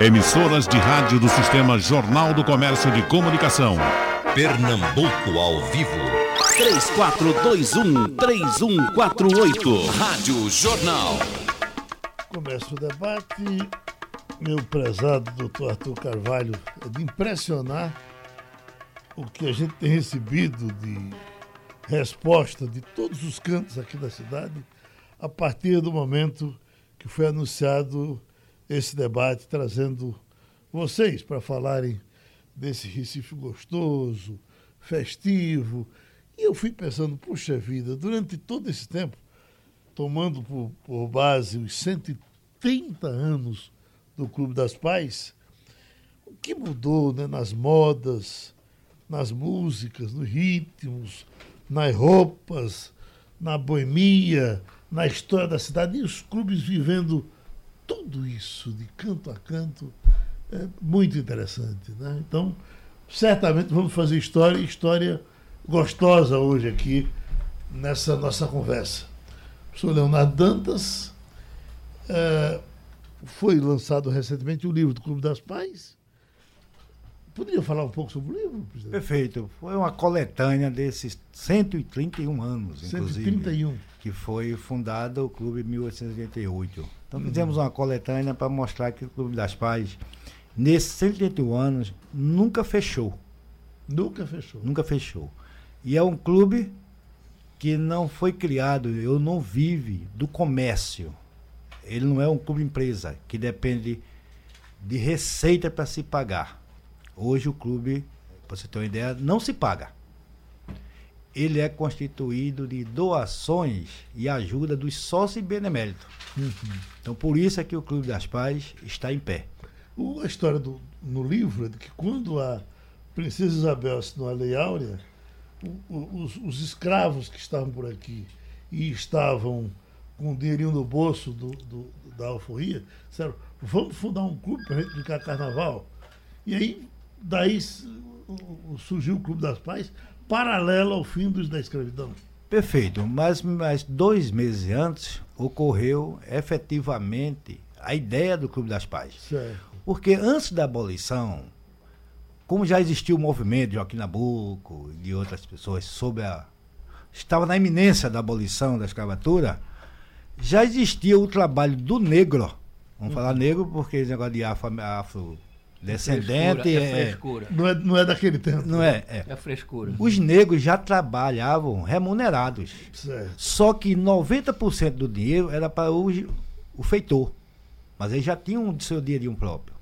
Emissoras de rádio do Sistema Jornal do Comércio de Comunicação. Pernambuco ao vivo. 3421-3148. Rádio Jornal. Começa o debate. Meu prezado doutor Arthur Carvalho, é de impressionar o que a gente tem recebido de resposta de todos os cantos aqui da cidade a partir do momento que foi anunciado esse debate, trazendo vocês para falarem desse Recife gostoso, festivo. E eu fui pensando, puxa vida, durante todo esse tempo, tomando por, por base os 130 anos do Clube das Pais, o que mudou né, nas modas, nas músicas, nos ritmos, nas roupas, na boemia, na história da cidade, e os clubes vivendo tudo isso de canto a canto, é muito interessante. Né? Então, certamente vamos fazer história, história gostosa hoje aqui nessa nossa conversa. O professor Leonardo Dantas é, foi lançado recentemente o livro do Clube das Pais. Poderia falar um pouco sobre o livro, presidente? Perfeito. Foi uma coletânea desses 131 anos, inclusive. 131. Que foi fundado o Clube em 1888. Então uhum. fizemos uma coletânea para mostrar que o Clube das Pais, nesses 131 anos, nunca fechou. Nunca fechou. Nunca fechou. E é um clube que não foi criado, eu não vive do comércio. Ele não é um clube empresa que depende de receita para se pagar. Hoje o clube, para você ter uma ideia, não se paga. Ele é constituído de doações e ajuda dos sócios beneméritos. Uhum. Então por isso é que o Clube das Pais está em pé. O, a história do, no livro é de que quando a Princesa Isabel assinou a Lei Áurea, o, o, os, os, escravos que estavam por aqui e estavam com o dinheirinho no bolso do, do da alforria, disseram, vamos fundar um clube para a gente brincar carnaval. E aí daí surgiu o Clube das Pais, paralelo ao fim dos, da escravidão. Perfeito, mas, mas dois meses antes ocorreu efetivamente a ideia do Clube das Pais. Certo. Porque antes da abolição, como já existia o movimento de Joaquim Nabuco e de outras pessoas sobre a. estava na iminência da abolição da escravatura, já existia o trabalho do negro. Vamos uhum. falar negro porque esse negócio de afro, afro descendente. É, é frescura. Não, é, não é daquele tempo. Não é, é. É frescura. Os negros já trabalhavam remunerados. Certo. Só que 90% do dinheiro era para o, o feitor. Mas eles já tinham o seu dinheirinho próprio.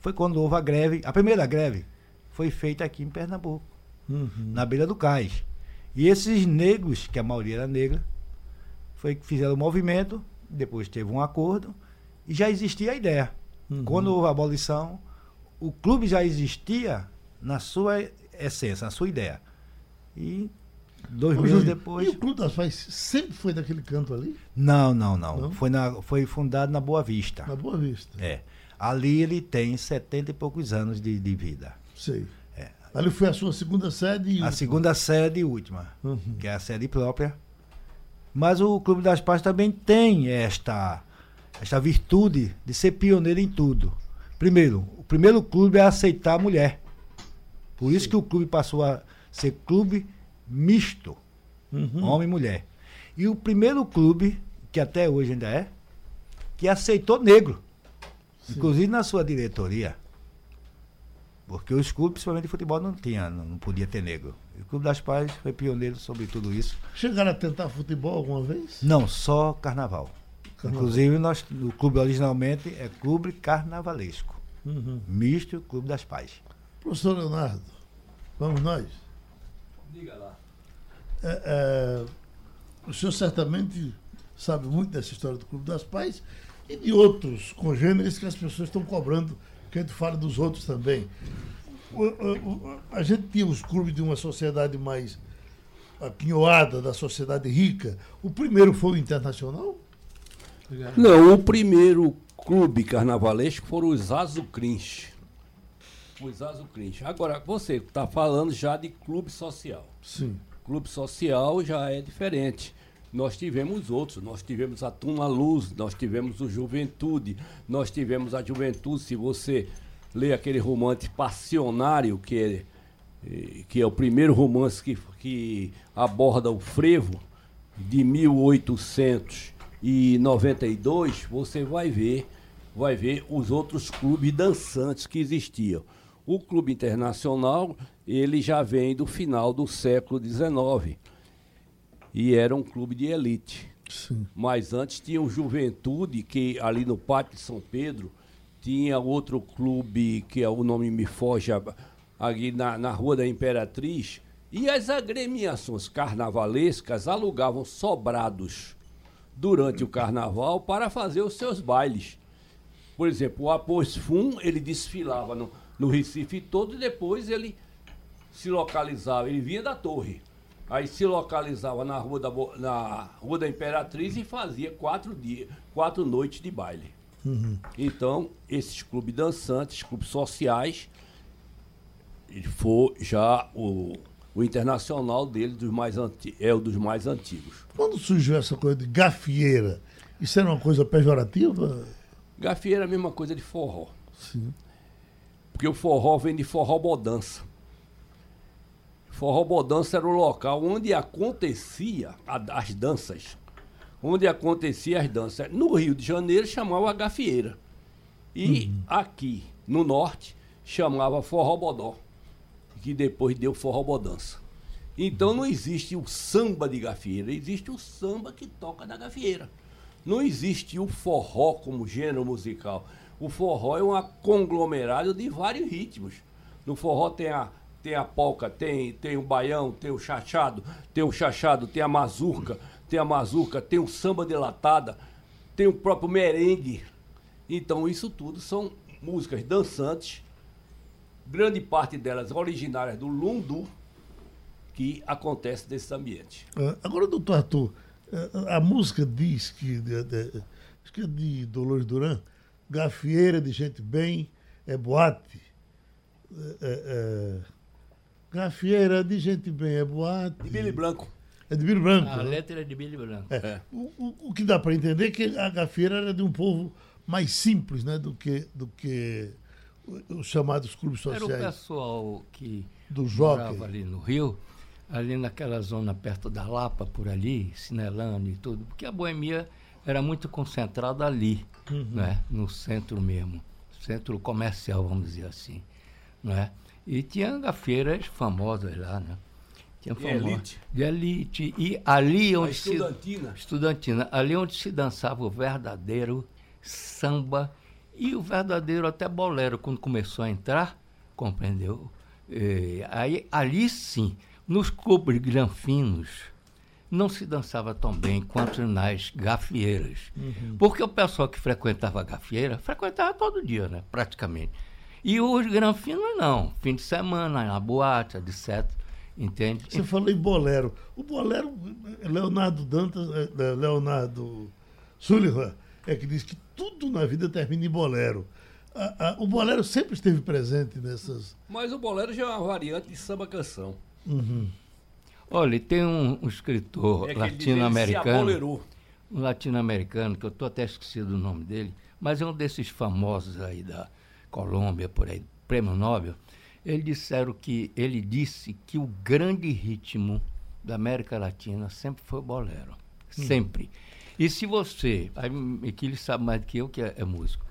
Foi quando houve a greve. A primeira greve foi feita aqui em Pernambuco, uhum. na beira do cais. E esses negros, que a maioria era negra, foi que fizeram o movimento, depois teve um acordo e já existia a ideia. Uhum. Quando houve a abolição, o clube já existia na sua essência, na sua ideia. E dois Ô, meses depois. E o Clube das Pais sempre foi daquele canto ali? Não, não, não. não? Foi, na, foi fundado na Boa Vista. Na Boa Vista. É. Ali ele tem setenta e poucos anos de, de vida. Sei. É. Ali foi a sua segunda sede e A última. segunda sede e última, uhum. que é a sede própria. Mas o Clube das Pais também tem esta, esta virtude de ser pioneiro em tudo. Primeiro, o primeiro clube é aceitar a mulher. Por isso Sim. que o clube passou a ser clube misto, uhum. homem e mulher. E o primeiro clube, que até hoje ainda é, que aceitou negro. Sim. Inclusive na sua diretoria. Porque os clubes, principalmente de futebol, não tinha, não podia ter negro. E o Clube das Pais foi pioneiro sobre tudo isso. Chegaram a tentar futebol alguma vez? Não, só carnaval. Carnaval. Inclusive, nós, o clube originalmente é Clube Carnavalesco. Uhum. Misto Clube das Pais. Professor Leonardo, vamos nós? Diga lá. É, é, o senhor certamente sabe muito dessa história do Clube das Pais e de outros congêneres que as pessoas estão cobrando, que a gente fala dos outros também. O, o, a gente tinha os clubes de uma sociedade mais aquinhoada, da sociedade rica. O primeiro foi o Internacional? Não, o primeiro clube carnavalesco foram os azucrins. Os azucrins. Agora, você está falando já de clube social. Sim. Clube social já é diferente. nós tivemos outros. Nós tivemos a Tuna Luz, nós tivemos o Juventude, nós tivemos a Juventude. Se você lê aquele romance Passionário, que é, eh, que é o primeiro romance que, que aborda o frevo, de 1892, você vai ver, vai ver os outros clubes dançantes que existiam. O Clube Internacional, ele já vem do final do século XIX e era um clube de elite. Sim. Mas antes tinha o Juventude, que ali no Parque de São Pedro tinha outro clube, que é o nome me foge, ali na, na Rua da Imperatriz, e as agremiações carnavalescas alugavam sobrados durante o carnaval para fazer os seus bailes. Por exemplo, o Após Fum, ele desfilava no, no Recife todo e depois ele se localizava, ele vinha da torre. Aí se localizava na Rua da, na Rua da Imperatriz e fazia quatro dias, quatro noites de baile. Uhum. Então, esses clubes dançantes, clubes sociais, foi já o, o internacional dele dos mais anti, é o dos mais antigos. Quando surgiu essa coisa de gafieira, isso era uma coisa pejorativa? Gafieira é a mesma coisa de forró. Sim. Porque o forró vem de forró bodança. Forró bodança era o local onde acontecia a, as danças. Onde acontecia as danças. No Rio de Janeiro chamava gafieira. E uhum. aqui, no norte, chamava forró bodó. Que depois deu forró bodança. Então não existe o samba de gafieira, existe o samba que toca na gafieira. Não existe o forró como gênero musical. O forró é um conglomerado de vários ritmos. No forró tem a, tem a polca, tem, tem o baião, tem o chachado, tem o chachado, tem a mazurca, tem a mazurca, tem o samba de latada, tem o próprio merengue. Então isso tudo são músicas dançantes, grande parte delas originárias do lundu, que acontece nesse ambiente. Ah, agora, doutor Arthur, eh, a música diz que, de, de, acho que é de Dolores Duran, gafieira de gente bem, é boate. É, é, é, gafieira de gente bem, é boate. De Billy Branco. É de Billy Branco. A né? letra é de Billy Branco. É. é. O, o, o, que dá para entender é que a gafieira era de um povo mais simples né, do que, do que os chamados clubes sociais. Era o pessoal que do morava ali no Rio, ali naquela zona perto da Lapa, por ali, Cinelano e tudo, porque a boemia era muito concentrada ali uhum. né? no centro mesmo, centro comercial, vamos dizer assim. Né? E tinha gafeiras famosas lá, né? Tinha de elite. De elite. E ali onde A estudantina. se. Estudantina. Ali onde se dançava o verdadeiro samba e o verdadeiro até bolero, quando começou a entrar, compreendeu? E, aí, ali sim, nos clubes granfinos, não se dançava tão bem quanto nas gafieiras. Uhum. Porque o pessoal que frequentava a gafieira, frequentava todo dia, né? Praticamente. E os granfinos não. Fim de semana, na boate, etc. Entende? Você falou em bolero. O bolero, Leonardo Dantas, eh, eh, Leonardo Sullivan, é que diz que tudo na vida termina em bolero. A, a, o bolero sempre esteve presente nessas. Mas o bolero já é uma variante de samba canção. Uhum. Olha, tem um, um escritor é latino-americano. Um latino-americano, que eu estou até esquecido o nome dele, mas é um desses famosos aí da Colômbia, por aí, prêmio Nobel. Ele disseram que ele disse que o grande ritmo da América Latina sempre foi o bolero. Hum. Sempre. E se você, que ele sabe mais do que eu, que é, é músico,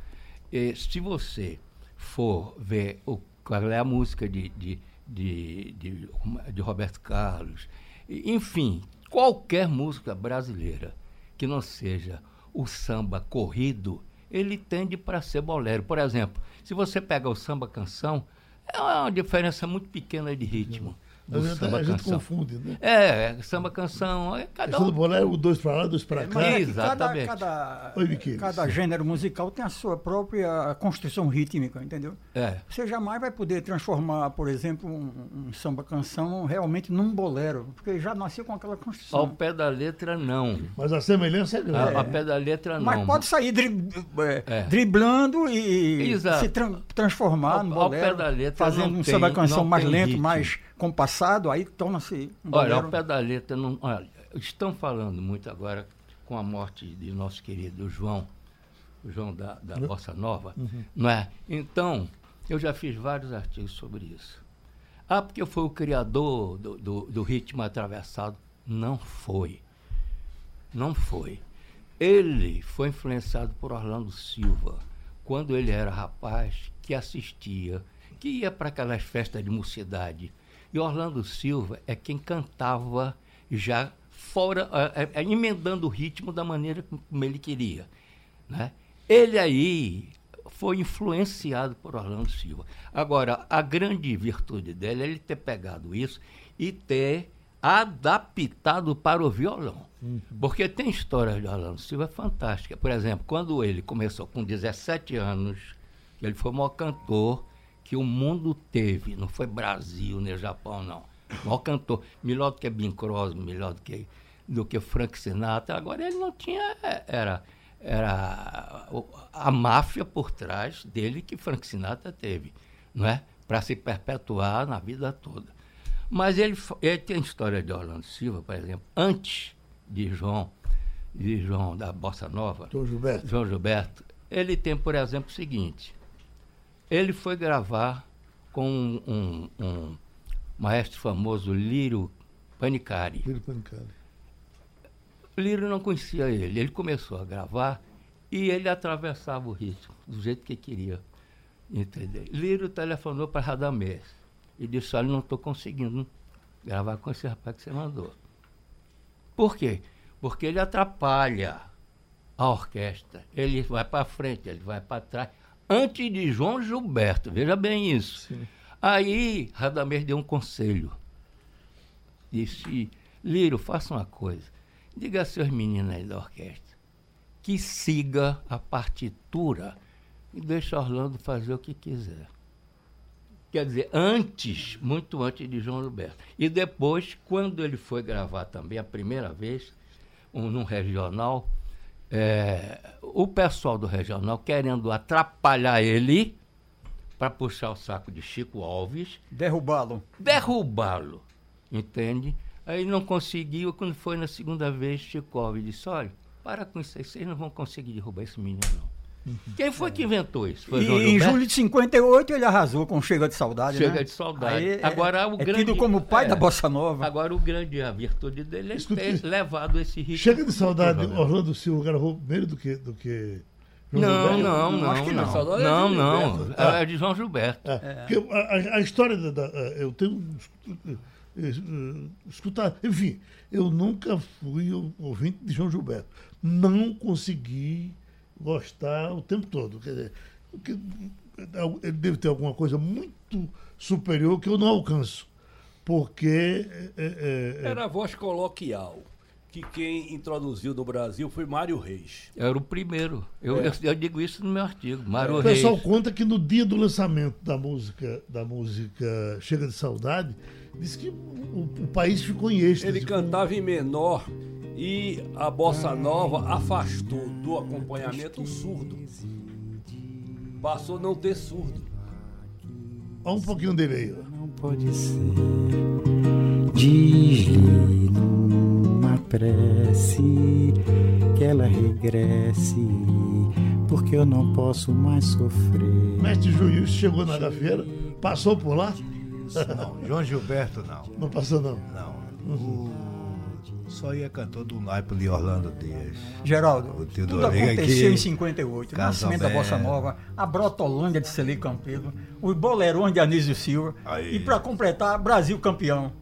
e, se você for ver o, qual é a música de, de de, de, de Roberto Carlos, enfim, qualquer música brasileira que não seja o samba corrido, ele tende para ser bolero. Por exemplo, se você pega o samba canção, é uma diferença muito pequena de ritmo do gente, samba a gente confunde, né? É, é samba canção. É cada um... do bolero, o dois para lá, dois para cá. É, exatamente. Cada, cada, Oi, cada gênero musical tem a sua própria construção rítmica, entendeu? É. Você jamais vai poder transformar, por exemplo, um, um samba canção realmente num bolero, porque já nasceu com aquela construção. Ao pé da letra, não. Mas a semelhança é grande. É. Ao pé da letra, não. Mas pode sair dri é, é. driblando e Exato. se tra transformar ao, no bolero, ao pé da letra, fazendo um samba canção mais lento, ritmo. mais compassado, aí torna-se. Um olha, ao pé da letra, não, olha, estão falando muito agora com a morte de nosso querido João, o João da, da uhum. Bossa Nova, uhum. não é? Então, eu já fiz vários artigos sobre isso. Ah, porque foi o criador do, do, do ritmo atravessado. Não foi. Não foi. Ele foi influenciado por Orlando Silva, quando ele era rapaz, que assistia, que ia para aquelas festas de mocidade. E Orlando Silva é quem cantava já fora, é, é, emendando o ritmo da maneira como ele queria. Né? Ele aí foi influenciado por Orlando Silva. Agora, a grande virtude dele é ele ter pegado isso e ter adaptado para o violão. Uhum. Porque tem histórias de Orlando Silva fantástica. Por exemplo, quando ele começou com 17 anos, ele foi o maior cantor que o mundo teve. Não foi Brasil nem Japão, não. O maior cantor. Melhor do que Bing Crosby, melhor do que, do que Frank Sinatra. Agora ele não tinha... Era era a máfia por trás dele que Frank Sinatra teve, não é? Para se perpetuar na vida toda. Mas ele, ele tem a história de Orlando Silva, por exemplo, antes de João, de João da Bossa Nova, João Gilberto. João Gilberto, ele tem, por exemplo, o seguinte: ele foi gravar com um, um, um maestro famoso, Lírio Panicari. Lírio Panicari. Lírio não conhecia ele. Ele começou a gravar e ele atravessava o ritmo do jeito que queria. Entendeu? Lírio telefonou para Radamés e disse: Olha, não estou conseguindo gravar com esse rapaz que você mandou. Por quê? Porque ele atrapalha a orquestra. Ele vai para frente, ele vai para trás. Antes de João Gilberto, veja bem isso. Sim. Aí Radamés deu um conselho. Disse: Lírio, faça uma coisa Diga a seus meninos aí da orquestra que siga a partitura e deixe Orlando fazer o que quiser. Quer dizer, antes, muito antes de João Roberto. E depois, quando ele foi gravar também a primeira vez, um, num regional, é, o pessoal do regional querendo atrapalhar ele para puxar o saco de Chico Alves. Derrubá-lo. Derrubá-lo. Entende? Aí não conseguiu, quando foi na segunda vez, Chico disse, olha, para com isso aí, vocês não vão conseguir derrubar esse menino, não. Uhum. Quem foi que inventou isso? Foi e, em julho de 58 ele arrasou com Chega de Saudade, Chega né? de Saudade. Aí, agora é, o é grande, tido como pai é, da Bossa Nova. Agora o grande, a virtude dele é ter levado esse ritmo. Chega de Saudade, Orlando Silva gravou primeiro do que... Do que... Não, não, não, acho que não. Não, não. não. É, é de João Gilberto. É. É. A, a, história da, da, Eu tenho escutar. Enfim, eu nunca fui ouvinte de João Gilberto. Não consegui gostar o tempo todo. Quer dizer, ele deve ter alguma coisa muito superior que eu não alcanço. Porque. É, é, é Era a voz coloquial que quem introduziu no Brasil foi Mário Reis. Era o primeiro. Eu, é. eu, eu, digo isso no meu artigo. Mário o Reis. O pessoal conta que no dia do lançamento da música, da música Chega de Saudade, diz que o, o país ficou em êxtase. Ele cantava em menor e a bossa nova afastou do acompanhamento o surdo. Passou a não ter surdo. Olha um pouquinho dele aí. Não pode ser. Diz-lhe prece que ela regresse, porque eu não posso mais sofrer. Mestre Juiz chegou na feira, passou por lá? Não, João Gilberto não. Não passou não? Não. Uhum. Só ia cantor do naipe de Orlando Dias. Geraldo, tudo aconteceu aqui, em 58. O nascimento da Bossa Nova, a Brotolândia de Celi Campelo, os bolerões de Anísio Silva. Aí. E para completar, Brasil campeão.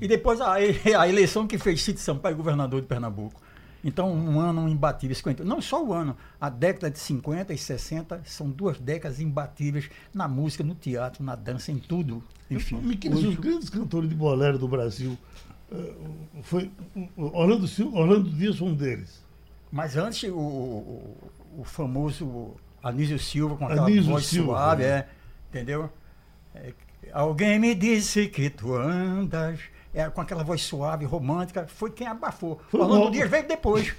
E depois a, a eleição que fez Cid Sampaio governador de Pernambuco. Então, um ano imbatível, 50. Não só o ano, a década de 50 e 60 são duas décadas imbatíveis na música, no teatro, na dança, em tudo. Enfim. Me hoje... os grandes cantores de bolero do Brasil. Uh, foi Orlando, Orlando Dias foi um deles. Mas antes, o, o, o famoso Anísio Silva, com aquela Anísio voz Silva, suave, é. é, entendeu? É, Alguém me disse que tu andas. É, com aquela voz suave, romântica. Foi quem abafou. Foi Orlando bom. Dias veio depois.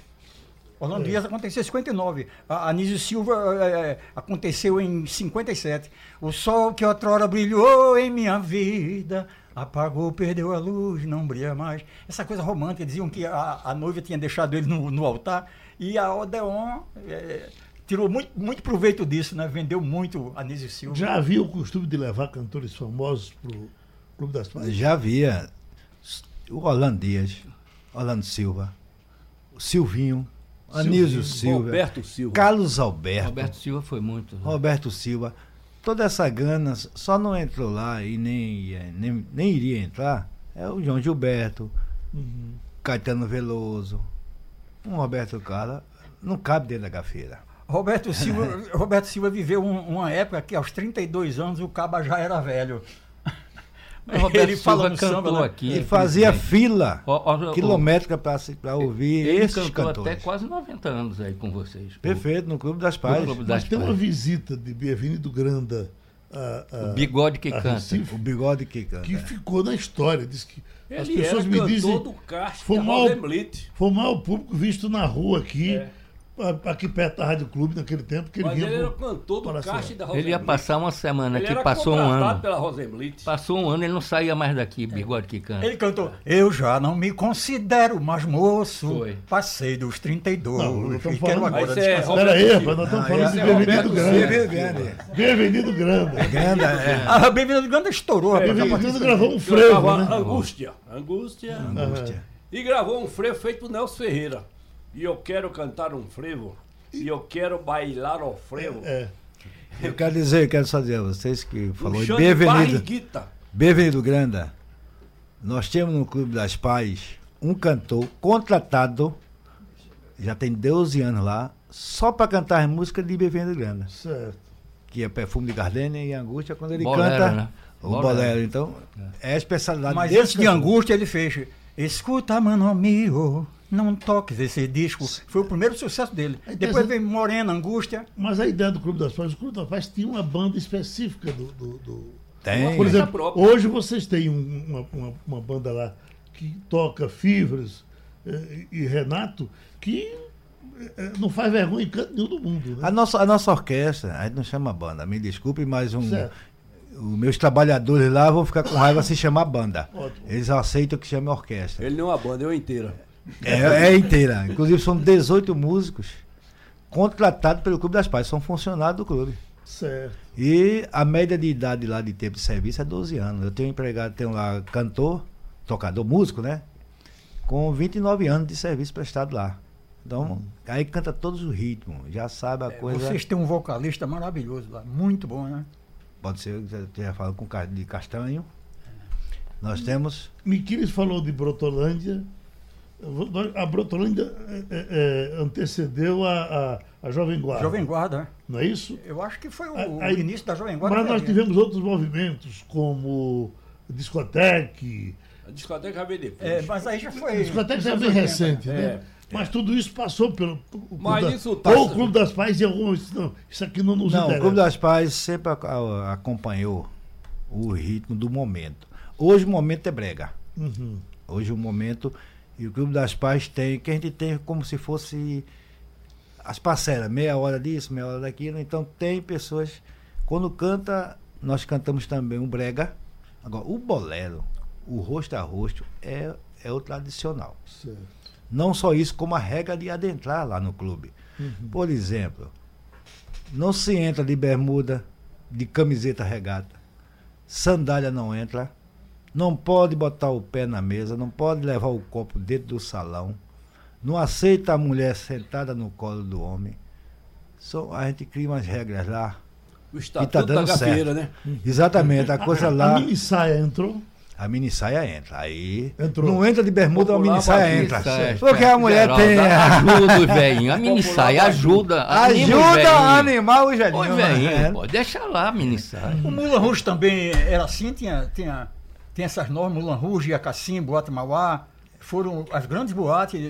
Orlando é. Dias aconteceu em 59. A Anísio Silva é, é, aconteceu em 57. O sol que outrora brilhou em minha vida Apagou, perdeu a luz, não brilha mais. Essa coisa romântica, diziam que a, a noiva tinha deixado ele no, no altar e a Odeon é, tirou muito, muito proveito disso, né? Vendeu muito Anísio Silva. Já havia o costume de levar cantores famosos para o Clube das Pais? Já havia. O Orlando Dias, Orlando Silva, o Silvinho, Anísio Silva, Roberto Silva, Carlos Alberto. Roberto Silva foi muito. Né? Roberto Silva. Toda essa gana só não entrou lá e nem, nem, nem iria entrar. É o João Gilberto, uhum. Caetano Veloso, um Roberto Carlos. Não cabe dentro da gafeira. Roberto Silva, Roberto Silva viveu um, uma época que aos 32 anos o Caba já era velho. Ele Silva cantou samba, né? aqui. Ele fazia fila o, o, quilométrica para ouvir ele esses cantou cantores. até quase 90 anos aí com vocês. Perfeito, no Clube das Pais. Clube das Mas tem uma visita de Bienvenido Granda. A, a, o bigode que canta. Recife, o bigode que canta. Que ficou na história. Diz que ele as pessoas me dizem. Do foi, mal, foi mal o público visto na rua aqui. É aqui perto da Rádio Clube naquele tempo. Que ele Mas ele era cantor do Caixa da Ele ia passar uma semana aqui, passou um ano. Pela passou um ano, ele não saía mais daqui, bigode que canta. Ele cantou, eu já não me considero mais moço, Foi. passei dos 32, não, e quero agora é, Espera aí, rapaz, nós estamos falando de Bem-vindo Grande. Bem-vindo Grande. Grande, é. Ah, Bem-vindo Grande estourou. É, Bem-vindo gravou um frevo, né? Angústia. Angústia. Angústia. E gravou um frevo feito por Nelson Ferreira e eu quero cantar um frevo, e eu quero bailar o frevo. É, é. Eu quero dizer, quero só dizer a vocês que falou de Bem-vindo. Bem-vindo, Granda. Nós temos no Clube das Pais um cantor contratado, já tem 12 anos lá, só para cantar música de Bem-vindo Granda. Certo. Que é Perfume de Gardenia e Angústia, quando ele bolero, canta né? o bolero. bolero. Então, é, é a especialidade Mas desse de Angústia ele fez Escuta, mano amigo, não toques esse disco. Foi o primeiro sucesso dele. Depois veio Morena, Angústia. Mas a ideia do Clube das Pais, o Clube das Pais tinha uma banda específica do. do, do... Tem. Por exemplo, hoje vocês têm uma, uma, uma, banda lá que toca Fivras eh, e Renato, que eh, não faz vergonha em canto nenhum do mundo. Né? A, nossa, a nossa orquestra, a gente não chama banda, me desculpe, mas um. Certo. Os meus trabalhadores lá vão ficar com raiva se chamar banda. Ótimo. Eles aceitam que chame orquestra. Ele não é uma banda, é inteira. É, é inteira. Inclusive são 18 músicos contratados pelo Clube das Pais, são funcionários do clube. Certo. E a média de idade lá de tempo de serviço é 12 anos. Eu tenho um empregado, tenho lá cantor, tocador, músico, né? Com 29 anos de serviço prestado lá. Então, hum. aí canta todos os ritmos, já sabe a é, coisa. Vocês têm um vocalista maravilhoso lá, muito bom, né? Pode ser, você já falou com de Castanho. Nós temos. Miquiles falou de Brotolândia, a Brotolândia é, é, é, antecedeu a, a, a, Jovem Guarda. Jovem Guarda. Não é isso? Eu acho que foi o, o início da Jovem Guarda. Mas nós tivemos outros movimentos, como Discoteque. A discoteca já veio depois. É, mas aí já foi. A discoteca já é bem recente, né? Mas tudo isso passou pelo. Mas da, isso tá. Ou o Clube das Pais e alguns. Não, isso aqui não nos não, interessa. O Clube das Pais sempre acompanhou o ritmo do momento. Hoje o momento é brega. Uhum. Hoje o momento e o Clube das Pais tem, que a gente tem como se fosse as parcelas, meia hora disso, meia hora daquilo. Então tem pessoas. Quando canta, nós cantamos também o brega. Agora, o bolero, o rosto a rosto, é, é o tradicional. Certo. Não só isso, como a regra de adentrar lá no clube. Uhum. Por exemplo, não se entra de bermuda, de camiseta regata. Sandália não entra não pode botar o pé na mesa, não pode levar o copo dentro do salão, não aceita a mulher sentada no colo do homem. Só a gente cria umas regras lá. O estatuto tá dando da certo. né? Exatamente, a coisa lá. A mini saia entrou? A mini saia entra. Aí. Entrou. Não entra de bermuda, a mini saia entra. Saia, porque a mulher geral, tem. Ajuda os velhinhos. A mini saia ajuda. Ajuda a animar os velhinhos. Os velhinhos, né? pô, deixa lá a mini saia. O Mula Rouge também era assim? Tinha. tinha tem essas normas, Mulan Rouge, Acacim, Boate Mauá, foram as grandes boates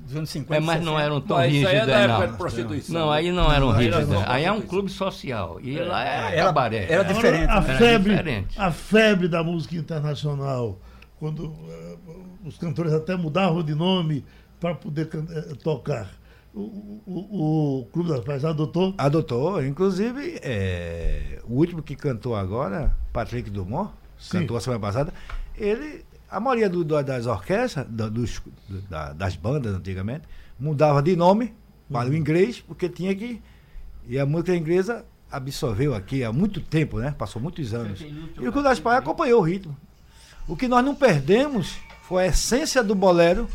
dos anos 50. É, mas não eram tão rígidas, é não. Não, aí não eram rígidas. Aí é um clube social. E lá era, era cabaré. Era, diferente. A, né? febre, diferente. a febre da música internacional, quando uh, os cantores até mudavam de nome para poder uh, tocar. O, o, o, Clube das Pais adotou? Adotou, inclusive é, o último que cantou agora, Patrick Dumont, Sim. cantou a semana passada, ele, a maioria do, das orquestras, dos, da, das bandas antigamente, mudava de nome para o uhum. inglês, porque tinha que. E a música inglesa absorveu aqui há muito tempo, né? Passou muitos anos. E o Clube das Pais acompanhou o ritmo. O que nós não perdemos foi a essência do bolero.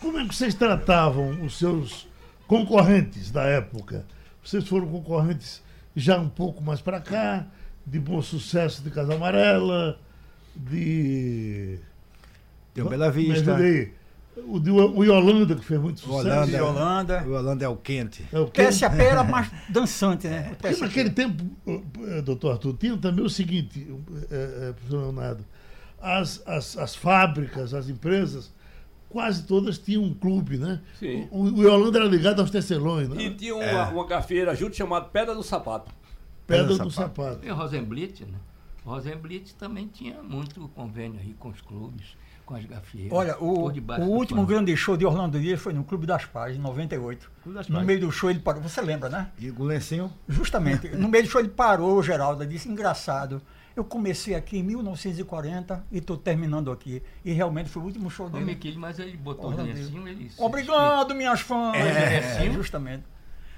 Como é que vocês tratavam os seus concorrentes da época? Vocês foram concorrentes já um pouco mais para cá, de bom sucesso de Casa Amarela, de. Tem o Bela Vista. O, de, o Yolanda, que fez muito sucesso. Holanda, é Yolanda. O Yolanda é o quente. É o quente. TSAP era mais dançante, né? Porque naquele tempo, doutor Arthur, tinha também o seguinte, é, é, professor Leonardo, as, as, as fábricas, as empresas, quase todas tinham um clube, né? Sim. O, o Yolanda era ligado aos tecelões, né? E tinha uma, é. uma gafeira junto chamada Pedra do Sapato. Pedra, Pedra do, Sapato. sapato. E o Rosenblit, né? Rosenblit também tinha muito convênio aí com os clubes com as gafieiras. Olha, o, o último grande show de Orlando Dias foi no Clube das Paz, em 98. Das no meio do show ele parou. Você lembra, né? E o lencinho? Justamente. no meio do show ele parou, Geraldo, disse, engraçado. Eu comecei aqui em 1940 e estou terminando aqui. E realmente foi o último show dele. Miquel, mas ele botou o lencinho, ele... Obrigado, minhas fãs! É, é, justamente.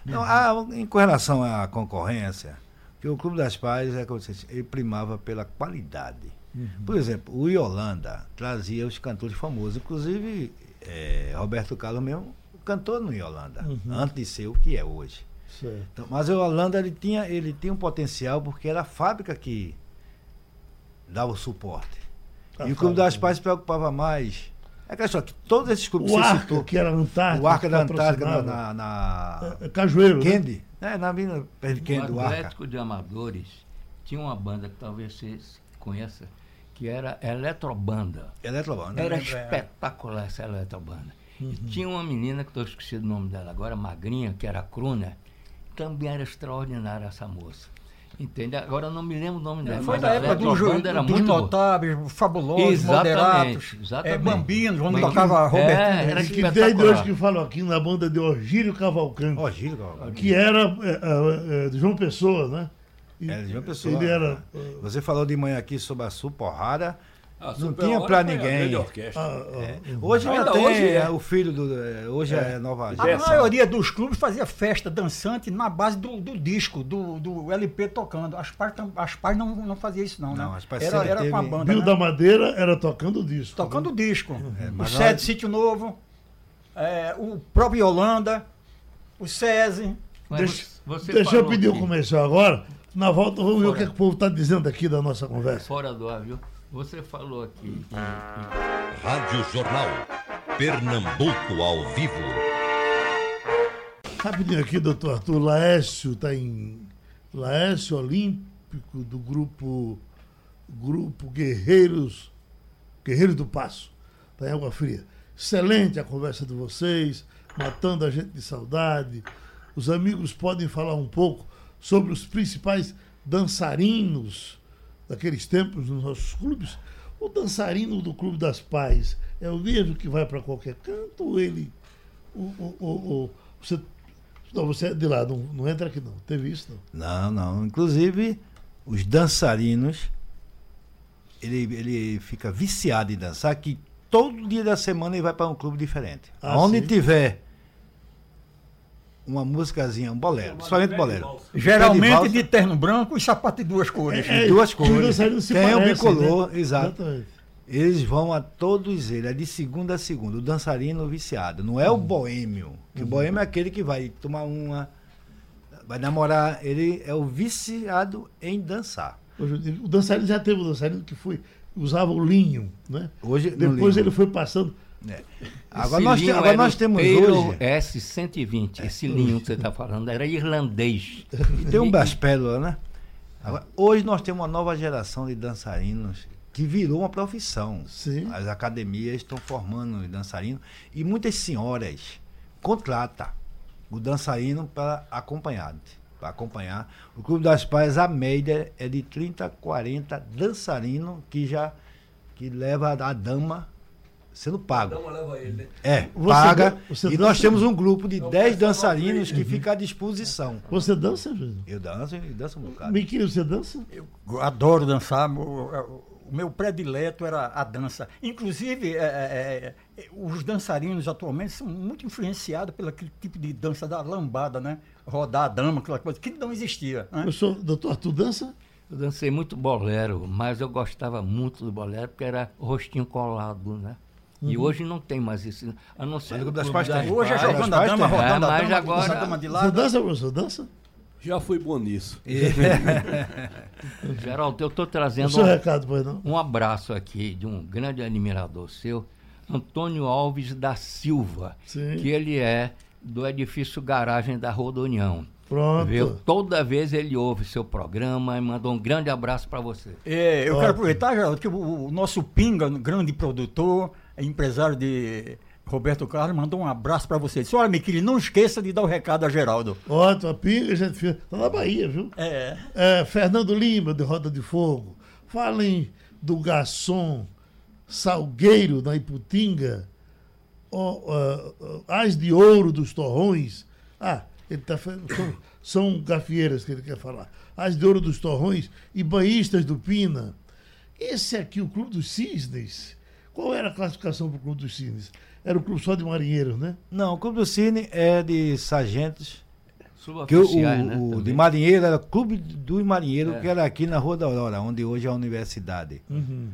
Não, a, em com relação à concorrência, que o Clube das Pais, é como disse, ele primava pela qualidade. Uhum. Por exemplo, o Yolanda trazia os cantores famosos, inclusive é, Roberto Carlos mesmo cantou no Yolanda, uhum. antes de ser o que é hoje. Então, mas o Yolanda ele tinha, ele tinha um potencial porque era a fábrica que dava o suporte. A e o Clube das Pais se preocupava mais. É aquela história que todos esses clubes o que Arca, citou, que era Antártica. O Arca da Antártica na, na, na é, Cajueiro. Candy. Né? É, na mina perto de Candy, o Atlético de Amadores tinha uma banda que talvez você conheça, que era Eletrobanda. Eletrobanda. Era espetacular essa Eletrobanda. Uhum. E tinha uma menina, que estou esquecendo o nome dela agora, magrinha, que era Cruna, também era extraordinária essa moça. Entende? Agora eu não me lembro o nome dela. Foi da época do jogo, era dos muito notáveis, fabulosos, exatamente, moderatos, exatamente. É, bambinos, onde tocava Roberto. É, era que tem hoje que falam aqui na banda de Orgílio Cavalcante. Orgílio Cavalcante. Que era é, é, de João Pessoa, né? Era de uma pessoa. Ele era, Você falou de manhã aqui sobre a Suporrada. Ah, não tinha para ninguém. Ah, ah, é. Hoje ainda tem hoje é. o filho do. É, hoje é, é nova. A maioria dos clubes fazia festa dançante na base do, do disco, do, do LP tocando. As pais as par não, não faziam isso, não, né? Não, as era, era teve... com a banda. Bill né? da Madeira era tocando disco. Tocando né? disco. É, o Sede Sítio Novo, é, o próprio Holanda, o SESI. Deixa, deixa eu pedir o comercial agora. Na volta, vamos ver o que, é que o povo está dizendo aqui da nossa conversa. Fora do ar, viu? Você falou aqui. Rádio Jornal. Pernambuco ao vivo. Rapidinho aqui, doutor Arthur. Laércio está em. Laércio Olímpico do grupo. Grupo Guerreiros. Guerreiros do Passo. Está em Água Fria. Excelente a conversa de vocês, matando a gente de saudade. Os amigos podem falar um pouco sobre os principais dançarinos daqueles tempos nos nossos clubes. O dançarino do Clube das Pais é o mesmo que vai para qualquer canto ou ele. O, o, você, não, você é de lá, não, não entra aqui não. Teve isso não? Não, não. Inclusive, os dançarinos, ele, ele fica viciado em dançar, que todo dia da semana ele vai para um clube diferente. Ah, Onde sim? tiver uma músicazinha, um bolero, principalmente bolero. Geralmente de, de, terno branco e sapato de duas cores. É, é, duas cores. Tem o bicolor, né? exato. Exatamente. Eles vão a todos eles, é de segunda a segunda. O dançarino viciado. Não é o uhum. boêmio. Que uhum. o boêmio é aquele que vai tomar uma, vai namorar. Ele é o viciado em dançar. O dançarino já teve o dançarino que foi, usava o linho, né? Hoje, Depois ele foi passando é. Agora, nós, te, agora nós temos hoje. S120, esse linho que você está falando, era irlandês. E tem um Baspédola, né? Agora, hoje nós temos uma nova geração de dançarinos que virou uma profissão. Sim. As academias estão formando dançarinos e muitas senhoras contratam o dançarino para acompanhante. Para acompanhar. O Clube das Pais, a média é de 30, 40 dançarinos que já que leva a dama sendo pago. Ele, né? É, você paga. Você e dança? nós temos um grupo de 10 dançarinos que uhum. fica à disposição. Você dança, Eu danço e danço um bocado. Miquinho, você dança? Eu adoro dançar. O, o meu predileto era a dança. Inclusive, é, é, é, os dançarinos atualmente são muito influenciados pelo aquele tipo de dança da lambada, né? Rodar a dama, aquela coisa que não existia. Né? Eu sou, doutor, tu dança? Eu dancei muito bolero, mas eu gostava muito do bolero porque era rostinho colado, né? Uhum. E hoje não tem mais isso. A não ser. Das Hoje é jogando a dama, rodando é, a dama, agora... a dama de lado. Você dança, professor? Dança? Já fui bom nisso. Geraldo, eu estou trazendo um, recado, pois não? um abraço aqui de um grande admirador seu, Antônio Alves da Silva, Sim. que ele é do edifício Garagem da União. Pronto. Viu? Toda vez ele ouve seu programa e mandou um grande abraço para você. É, eu Ótimo. quero aproveitar, Geraldo, que o, o nosso Pinga, grande produtor, empresário de Roberto Carlos mandou um abraço para você. Disse, olha, Miquili, não esqueça de dar o recado a Geraldo. Ótimo, a pinga, gente fez. Tá na Bahia, viu? É. é. Fernando Lima, de Roda de Fogo. Falem do garçom Salgueiro, na Iputinga. Oh, uh, As de Ouro dos Torrões. Ah, ele tá, são, são gafieiras que ele quer falar. As de Ouro dos Torrões e banhistas do Pina. Esse aqui, o Clube dos Cisnes. Qual era a classificação para o Clube dos Cisnes? Era o clube só de marinheiros, né? Não, o Clube do Cine é de sargentos. Que o, o, né, o de marinheiro era Clube do Marinheiro, é. que era aqui na Rua da Aurora, onde hoje é a universidade. Uhum.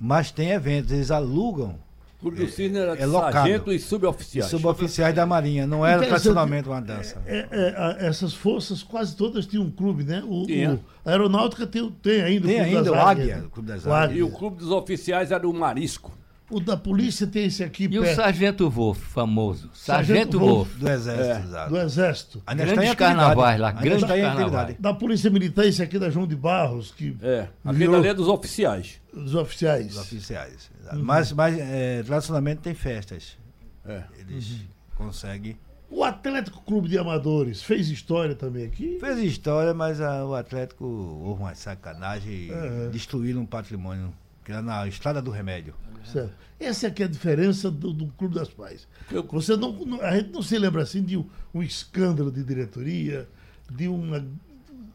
Mas tem eventos, eles alugam. O Clube do Cine era é, é sargento e suboficiais. Suboficiais da Marinha, não era tradicionalmente uma dança. É, é, é, essas forças quase todas tinham um clube, né? O, o a Aeronáutica tem, tem ainda tem o Clube ainda das o Águia, né? o Clube das Águias. E o Clube dos Oficiais era o Marisco. O da polícia tem esse aqui. E perto. o Sargento Wolf, famoso. Sargento, Sargento Wolf. Do Exército, é, Do Exército. Ainda grandes carnavais lá, grandes carnavais. Da Polícia Militar, esse aqui da João de Barros. Que é, aquele ali é dos oficiais. Dos oficiais. Dos oficiais. Uhum. Mas, mas é, tradicionalmente tem festas. É. Eles uhum. conseguem. O Atlético Clube de Amadores fez história também aqui? Fez história, mas a, o Atlético houve uma sacanagem e uhum. destruíram um patrimônio que era na Estrada do Remédio. Certo. Essa é que é a diferença do, do Clube das Pais. Você não, a gente não se lembra assim de um, um escândalo de diretoria, de, uma,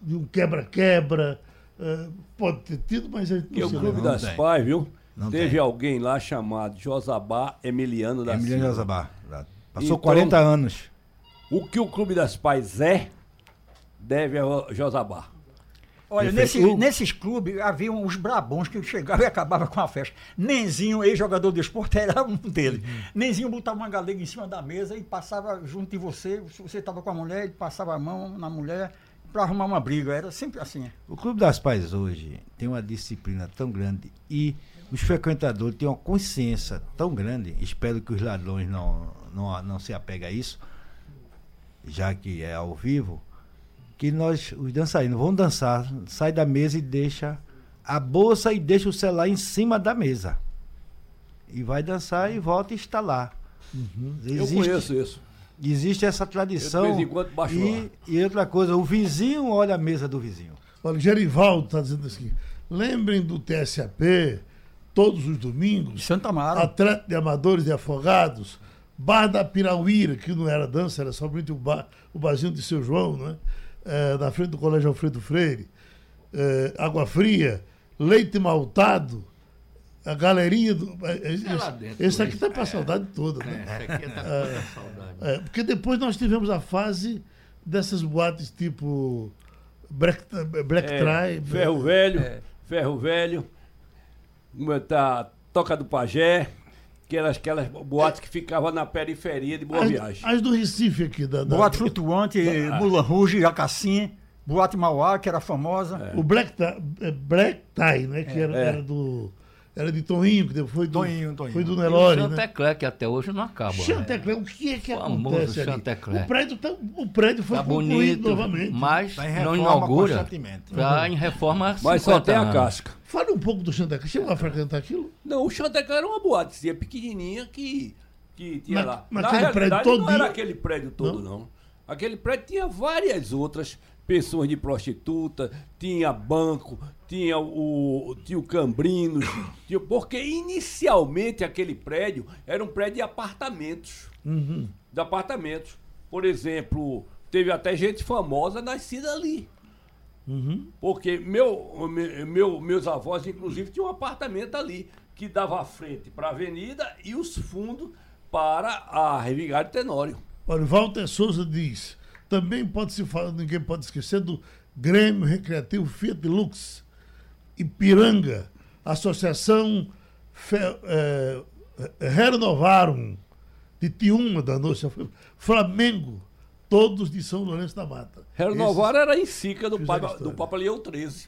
de um quebra-quebra. Uh, pode ter tido, mas a gente não e se o Clube das Pais, viu? Não Teve tem. alguém lá chamado Josabá Emiliano da Emiliano Silva. Josabá. Passou então, 40 anos. O que o Clube das Pais é, deve a Josabá. Olha, nesse, nesses clubes havia uns brabões que chegavam e acabavam com a festa. Nenzinho, ex-jogador de esporte, era um deles. Uhum. Nenzinho botava uma galega em cima da mesa e passava junto de você. Se você estava com a mulher, ele passava a mão na mulher para arrumar uma briga. Era sempre assim. O Clube das Pais hoje tem uma disciplina tão grande e os frequentadores têm uma consciência tão grande. Espero que os ladrões não, não, não se apeguem a isso, já que é ao vivo que nós, os dançarinos, vão dançar, sai da mesa e deixa a bolsa e deixa o celular em cima da mesa. E vai dançar e volta e está lá. Uhum. Existe, Eu conheço isso. Existe essa tradição. Eu, de vez em quando baixo e, e outra coisa, o vizinho olha a mesa do vizinho. Olha, Gerivaldo está dizendo assim: lembrem do TSAP, todos os domingos. Santa Mara. Atleta de amadores e afogados. Bar da Pirauíra, que não era dança, era somente o, bar, o barzinho de seu João, não é? é, na frente do Colégio Alfredo Freire, é, Água Fria, Leite Maltado, a galerinha do. É, esse, esse aqui está para a saudade toda. Né? esse aqui está para saudade. porque depois nós tivemos a fase dessas boates tipo Black, Black Tribe. Ferro Velho, Ferro Velho, tá, Toca do Pajé aquelas, aquelas boates que ficavam na periferia de Boa as, Viagem. As do Recife aqui. Da, da Boate Flutuante, da, Mula Rouge, Jacassim, Boate Mauá, que era famosa. É. O Black, é, Black Tie, né? Que é. era, era do era de Toninho, que foi do, Toninho, Toninho. Foi do Nelore. O Chantecler, né? que até hoje não acaba. Chantecler, né? o que é que Famoso acontece Chantecler. O prédio, tá, o prédio foi tá bonito, novamente. Mas tá não inaugura. Está em reforma Mas só tem a casca. Fala um pouco do Chantecler. Chegou a frequentar aquilo? Não, o Chantecler era uma boatezinha pequenininha que, que tinha mas, lá. Mas Na aquele prédio todo não era aquele prédio todo, não. não. Aquele prédio tinha várias outras pensões de prostituta, tinha banco, tinha o, tinha o Cambrinos, tinha, porque inicialmente aquele prédio era um prédio de apartamentos. Uhum. De apartamentos. Por exemplo, teve até gente famosa nascida ali. Uhum. Porque meu, meu, meus avós, inclusive, tinham um apartamento ali que dava a frente para a avenida e os fundos para a Revigário Tenório. Olha, Walter Souza diz: também pode se falar, ninguém pode esquecer do Grêmio Recreativo Fiat Lux, Ipiranga, Associação Fe, é, Renovaram, de Tiúma da Noite, Flamengo, todos de São Lourenço da Mata. Renovaram era em Sica do, Papa, do Papa Leão XIII.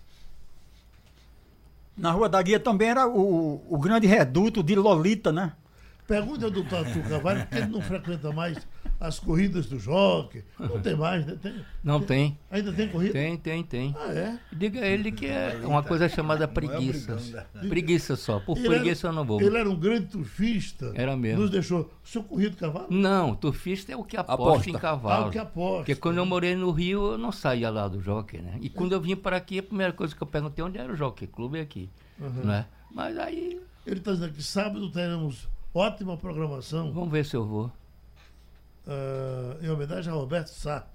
Na Rua da Guia também era o, o grande reduto de Lolita, né? Pergunta do Tatu Cavalho, porque ele não frequenta mais as corridas do jockey. Não tem mais, né? Tem, não tem, tem. Ainda tem corrida? Tem, tem, tem. Ah, é? Diga a ele que é uma coisa chamada preguiça. É preguiça só. Por ele preguiça era, eu não vou. Ele era um grande turfista. Era mesmo. Nos deixou. O senhor corria de cavalo? Não, turfista é o que aposta, aposta. em cavalo. Ah, o que aposta. Porque quando eu morei no Rio, eu não saía lá do jockey, né? E quando eu vim para aqui, a primeira coisa que eu perguntei onde era o jockey clube aqui. Uhum. Né? Mas aí. Ele está dizendo que sábado teremos ótima programação. Vamos ver se eu vou. Uh, em homenagem a Roberto Sá.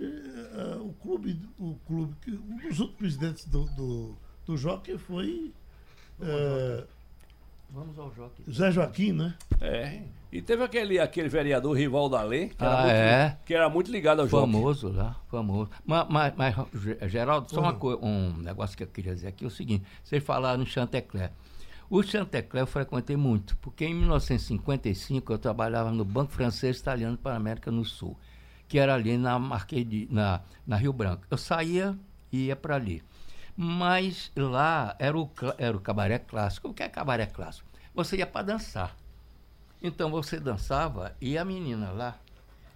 Uh, uh, o clube, o clube que, um dos outros presidentes do, do, do Jockey foi. Vamos ao Jockey. Zé Joaquim, né? É. E teve aquele, aquele vereador rival da lei, que, era, ah, muito, é? que era muito ligado ao jogo. Famoso lá, famoso. Mas, mas, mas Geraldo, só uhum. uma, um negócio que eu queria dizer aqui é o seguinte: vocês falaram no Chantecler. O Chantecler eu frequentei muito, porque em 1955 eu trabalhava no Banco Francês Italiano para a América no Sul, que era ali na Marquês de, na, na Rio Branco. Eu saía e ia para ali. Mas lá era o, era o cabaré clássico. O que é cabaré clássico? Você ia para dançar. Então você dançava e a menina lá,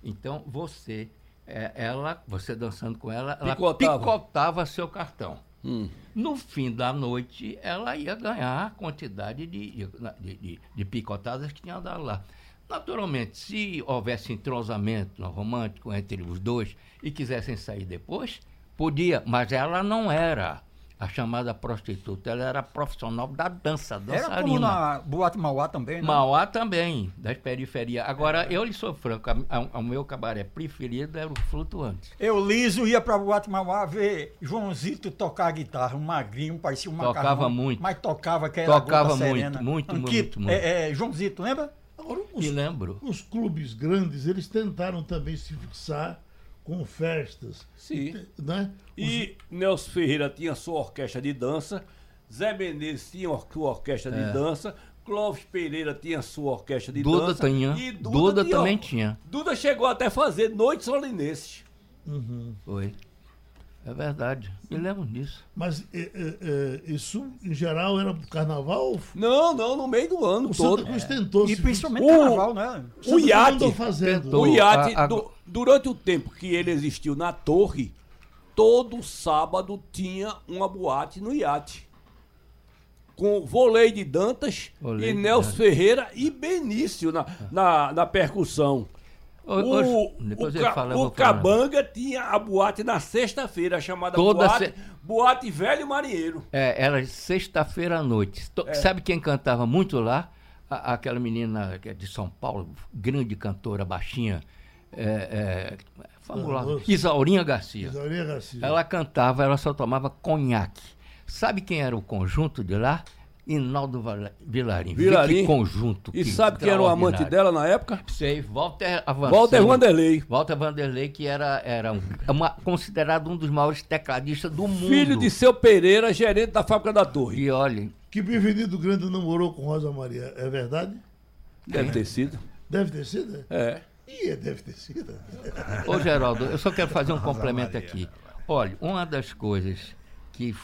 então você, é, ela, você dançando com ela, ela picotava, picotava seu cartão. Hum. No fim da noite, ela ia ganhar a quantidade de, de, de, de picotadas que tinha dado lá. Naturalmente, se houvesse entrosamento romântico entre os dois e quisessem sair depois, podia, mas ela não era a chamada prostituta. Ela era profissional da dança, dançarina. Era como na Boate Mauá também, né? Mauá também, das periferias. Agora, é. eu lhe sou franco, o meu cabaré preferido era o Flutuante. Eu, liso, ia pra Boate Mauá ver Joãozito tocar guitarra, um magrinho, parecia um macarrão. Tocava muito. Mas tocava aquela Tocava muito, serena. muito, muito, muito, muito. É, é, Joãozito, lembra? Agora, os, Me lembro. Os clubes grandes, eles tentaram também se fixar com festas. Sim. Né? E Os... Nelson Ferreira tinha sua orquestra de dança, Zé Menezes tinha sua orquestra é. de dança, Clóvis Pereira tinha sua orquestra de Duda dança. Tinha. E Duda, Duda tinha, também tinha. Duda chegou até a fazer noites solinenses. Uhum. Foi. É verdade, me lembro disso. Mas é, é, isso, em geral, era carnaval? Não, não, no meio do ano o todo. Santa Cruz tentou. E principalmente o, carnaval, né? O, o iate, fazendo. o iate a, a... Do, durante o tempo que ele existiu na torre, todo sábado tinha uma boate no iate. Com Volei de Dantas Volei e Nelson Ferreira e Benício na, na, na percussão. O, depois o, fala, o Cabanga tinha a boate na sexta-feira, chamada Toda boate, se... boate Velho Marinheiro. É, era sexta-feira à noite. É. Sabe quem cantava muito lá? A, aquela menina que é de São Paulo, grande cantora, baixinha. É, é, vamos lá. Isaurinha Garcia. Isaurinha Garcia. Ela cantava, ela só tomava conhaque. Sabe quem era o conjunto de lá? Inaldo Vilarim. Vilarim. conjunto. E que sabe quem era o amante dela na época? Sei, Walter Avançando. Walter Vanderlei. Walter Vanderlei, que era, era um, uma, considerado um dos maiores tecladistas do mundo. Filho de seu Pereira, gerente da fábrica da Torre. E olhem. Que Bivenido Grande namorou com Rosa Maria, é verdade? Deve ter sido. Deve ter sido? É. E deve ter sido. Ô, Geraldo, eu só quero fazer um complemento aqui. Olha, uma das coisas que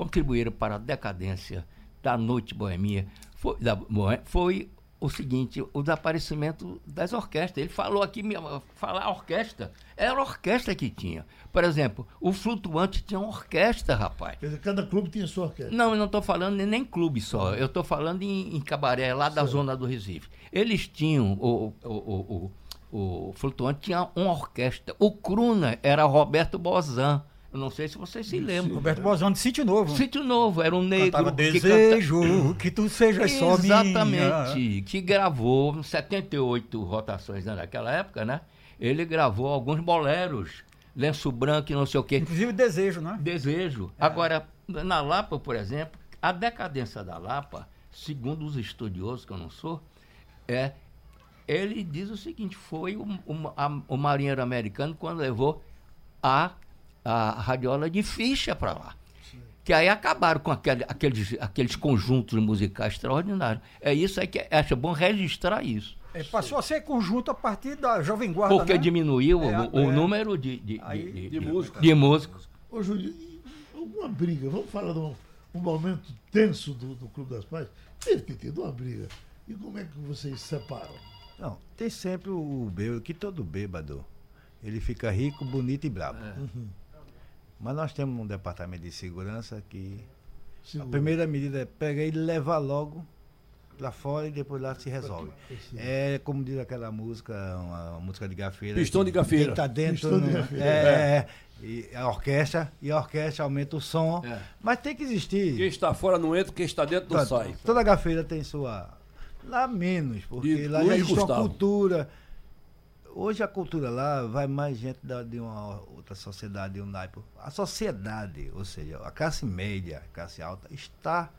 contribuíram para a decadência da noite boêmia foi, da, foi o seguinte, o desaparecimento das orquestras. Ele falou aqui, falar orquestra, era a orquestra que tinha. Por exemplo, o Flutuante tinha uma orquestra, rapaz. Cada clube tinha sua orquestra. Não, eu não estou falando nem, nem clube só. Eu estou falando em, em, cabaré, lá da zona do Recife. Eles tinham, o, o, o, o, o Flutuante tinha uma orquestra. O Cruna era Roberto Bozan. Eu não sei se vocês se lembram. Roberto Bozão de Sítio Novo. Sítio Novo, era um negro. Cantava Desejo que, canta... que tu sejas só minha. Exatamente, que gravou 78 rotações naquela época, né? Ele gravou alguns boleros lenço branco e não sei o quê. Inclusive desejo, né? Desejo. É. Agora, na Lapa, por exemplo, a decadência da Lapa, segundo os estudiosos, que eu não sou, é ele diz o seguinte, foi o, o, a, o marinheiro americano quando levou a, a radiola de ficha para lá. Sim. Que aí acabaram com aquele, aqueles, aqueles conjuntos musicais extraordinários. É isso aí que acha bom registrar isso. É, passou a ser conjunto a partir da Jovem Guarda. Porque né? diminuiu é, o, o é. número de, de, aí, de, de, músicos. de músicos. Ô, Júlio, alguma briga? Vamos falar de um, um momento tenso do, do Clube das Pais? Teve que ter uma briga. E como é que vocês separam? Não, tem sempre o bêbado, que todo bêbado, ele fica rico, bonito e bravo. É. Uhum. Mas nós temos um departamento de segurança que Segura. a primeira medida é pegar e levar logo lá fora e depois lá se resolve. É como diz aquela música, uma, uma música de gafeira. Pistão de gafeira. Quem tá dentro. No, de gafeira. É, é. E a orquestra, e a orquestra aumenta o som. É. Mas tem que existir. Quem está fora não entra, quem está dentro não sai. Toda gafeira tem sua. Lá menos, porque lá já existe uma cultura. Hoje a cultura lá vai mais gente da, de uma outra sociedade, um naipe. A sociedade, ou seja, a classe média, a classe alta, está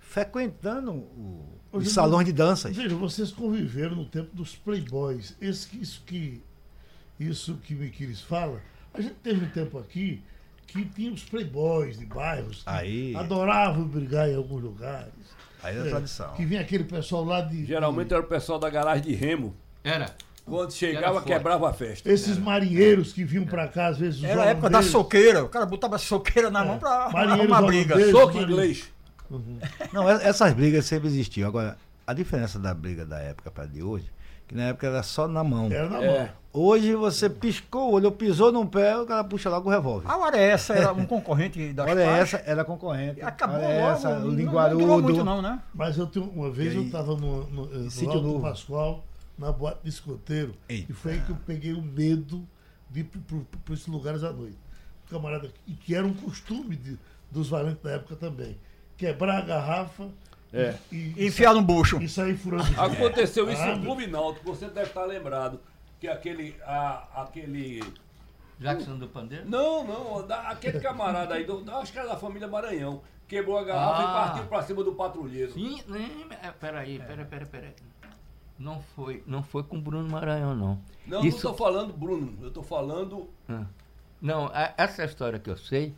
frequentando o, os salões de danças. Veja, vocês conviveram no tempo dos playboys. Esse, isso que isso que me quis fala, a gente teve um tempo aqui que tinha os playboys de bairros que Aí... adoravam brigar em alguns lugares. Aí é, é tradição. Que vinha aquele pessoal lá de. Geralmente de... era o pessoal da garagem de remo. Era. Quando chegava, quebrava a festa. Esses era. marinheiros que vinham pra cá, às vezes. Era a época da soqueira. O cara botava soqueira na é. mão pra arrumar briga. Soco inglês. Uhum. Não, essas brigas sempre existiam. Agora, a diferença da briga da época para de hoje, que na época era só na mão. Era na é. mão. Hoje você piscou o olho, pisou num pé, o cara puxa logo o revólver. A hora essa era um concorrente da Hora essa era concorrente. Acabou hora essa, o linguarudo. Não, muito não, né? Mas eu tenho, uma vez aí, eu estava no, no, no Alto Novo. Pascoal, na boate de escoteiro, Eita. e foi aí que eu peguei o medo de ir para esses lugares à noite. Camarada, e que era um costume de, dos valentes da época também quebrar a garrafa é. e, e enfiar no bucho. E sair furando. Aconteceu isso no Clube Náutico, você deve estar lembrado. Que aquele. A, aquele Jackson do Pandeiro? Não, não, da, aquele camarada aí, do, acho que era da família Maranhão, quebrou a garrafa ah. e partiu pra cima do patrulheiro. Sim, nem, é, peraí, peraí, peraí, peraí. Não foi, não foi com Bruno Maranhão, não. Não, Isso... não tô falando Bruno, eu tô falando. Ah. Não, essa história que eu sei